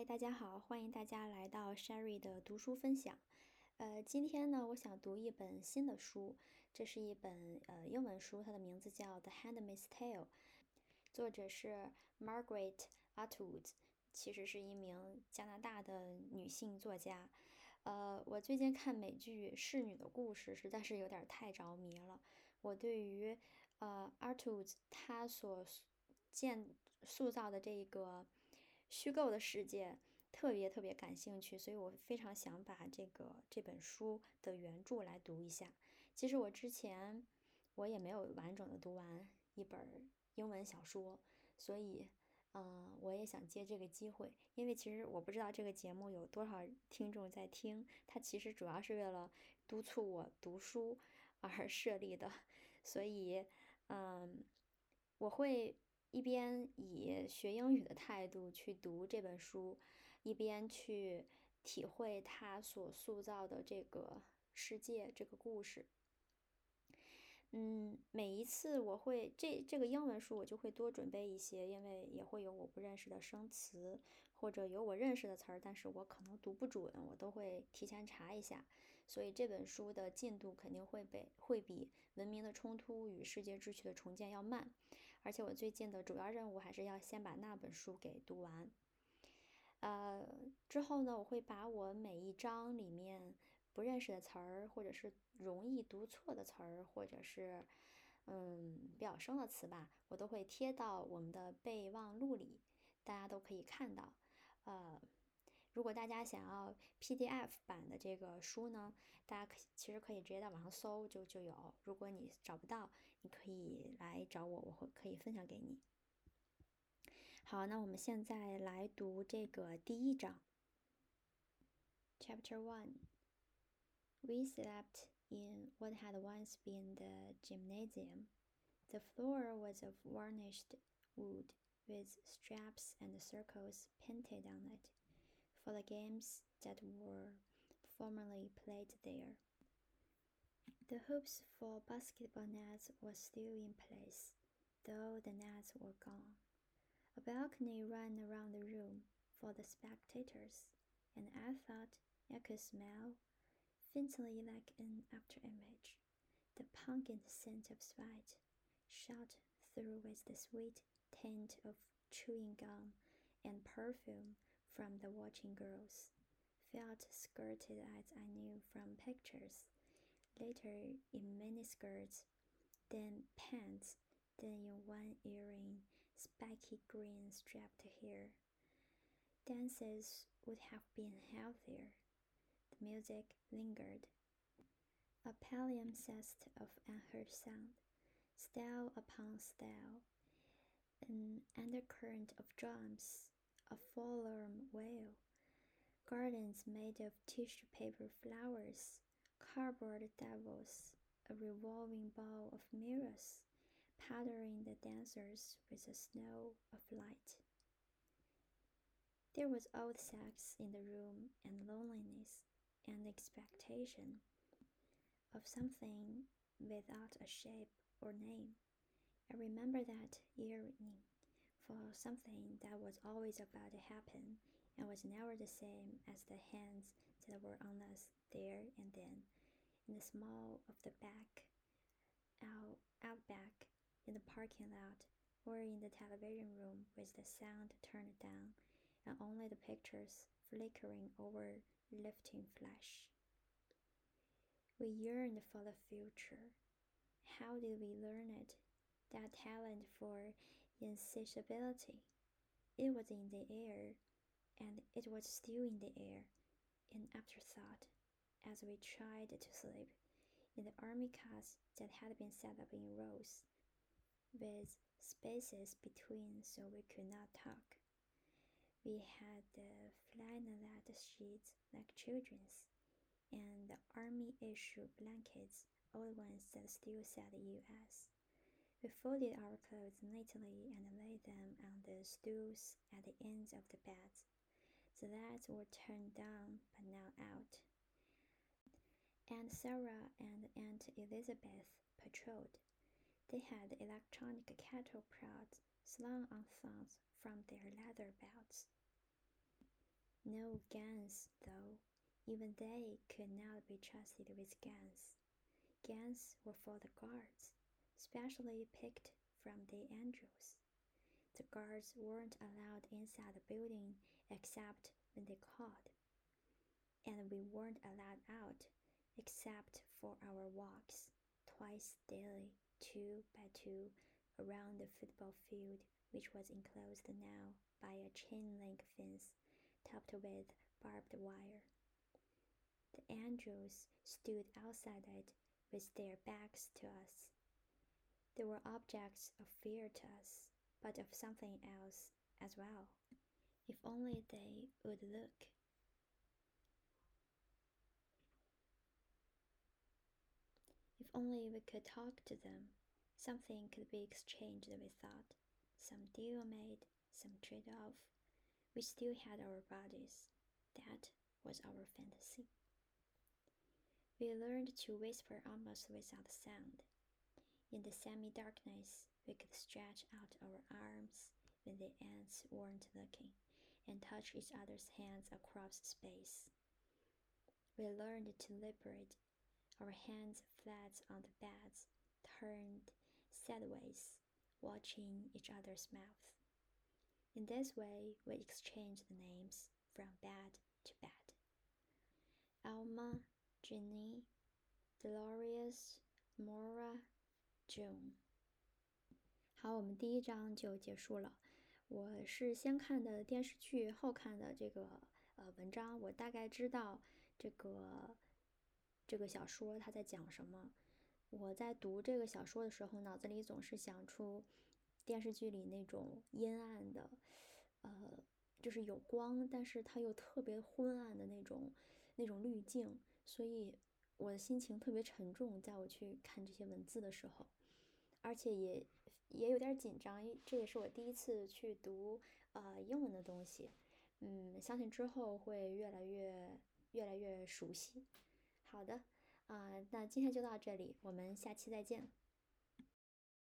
嗨，大家好，欢迎大家来到 Sherry 的读书分享。呃，今天呢，我想读一本新的书，这是一本呃英文书，它的名字叫《The Handmaid's Tale》，作者是 Margaret Atwood，其实是一名加拿大的女性作家。呃，我最近看美剧《侍女的故事》，实在是有点太着迷了。我对于呃 Atwood 她所建塑造的这个。虚构的世界特别特别感兴趣，所以我非常想把这个这本书的原著来读一下。其实我之前我也没有完整的读完一本英文小说，所以嗯，我也想借这个机会，因为其实我不知道这个节目有多少听众在听，它其实主要是为了督促我读书而设立的，所以嗯，我会。一边以学英语的态度去读这本书，一边去体会他所塑造的这个世界、这个故事。嗯，每一次我会这这个英文书，我就会多准备一些，因为也会有我不认识的生词，或者有我认识的词儿，但是我可能读不准，我都会提前查一下。所以这本书的进度肯定会被会比《文明的冲突与世界秩序的重建》要慢。而且我最近的主要任务还是要先把那本书给读完。呃，之后呢，我会把我每一章里面。不认识的词儿，或者是容易读错的词儿，或者是嗯比较生的词吧，我都会贴到我们的备忘录里，大家都可以看到。呃，如果大家想要 PDF 版的这个书呢，大家可其实可以直接在网上搜就就有。如果你找不到，你可以来找我，我会可以分享给你。好，那我们现在来读这个第一章，Chapter One。We slept in what had once been the gymnasium. The floor was of varnished wood with straps and circles painted on it for the games that were formerly played there. The hoops for basketball nets were still in place, though the nets were gone. A balcony ran around the room for the spectators, and I thought I could smell faintly like an afterimage. The pungent scent of sweat shot through with the sweet taint of chewing gum and perfume from the watching girls, felt skirted as I knew from pictures, later in many skirts, then pants, then in one earring, spiky green strapped hair. Dances would have been healthier. The music lingered. A palimpsest of unheard sound, style upon style, an undercurrent of drums, a forlorn wail, gardens made of tissue paper flowers, cardboard devils, a revolving ball of mirrors, powdering the dancers with a snow of light. There was old sex in the room and loneliness and expectation of something without a shape or name. I remember that yearning for something that was always about to happen and was never the same as the hands that were on us there and then, in the small of the back, out, out back, in the parking lot, or in the television room with the sound turned down and only the pictures flickering over lifting flesh. We yearned for the future. How did we learn it? That talent for insatiability. It was in the air, and it was still in the air, an afterthought, as we tried to sleep in the army cars that had been set up in rows, with spaces between so we could not talk. We had the flannelette sheets like children's, and the army issue blankets, old ones that still said US. We folded our clothes neatly and laid them on the stools at the ends of the beds. The lights were turned down but now out. Aunt Sara and Aunt Elizabeth patrolled. They had electronic cattle prods slung on thongs from their leather belts. No guns, though. Even they could not be trusted with guns. Guns were for the guards, specially picked from the angels. The guards weren't allowed inside the building except when they called. And we weren't allowed out except for our walks twice daily, two by two, around the football field, which was enclosed now by a chain link fence topped with barbed wire. The angels stood outside it with their backs to us. They were objects of fear to us, but of something else as well. If only they would look. If only we could talk to them, something could be exchanged, we thought. Some deal made, some trade off. We still had our bodies. That was our fantasy. We learned to whisper almost without sound. In the semi darkness, we could stretch out our arms when the ants weren't looking and touch each other's hands across space. We learned to liberate our hands flat on the beds, turned sideways, watching each other's mouths. In this way, we exchanged the names from bed to bed. Alma, Jenny, Dolores, Moira, June。好，我们第一章就结束了。我是先看的电视剧，后看的这个呃文章。我大概知道这个这个小说它在讲什么。我在读这个小说的时候，脑子里总是想出电视剧里那种阴暗的，呃，就是有光，但是它又特别昏暗的那种那种滤镜，所以我的心情特别沉重，在我去看这些文字的时候，而且也。也有点紧张，这也是我第一次去读呃英文的东西，嗯，相信之后会越来越越来越熟悉。好的，啊，那今天就到这里，我们下期再见。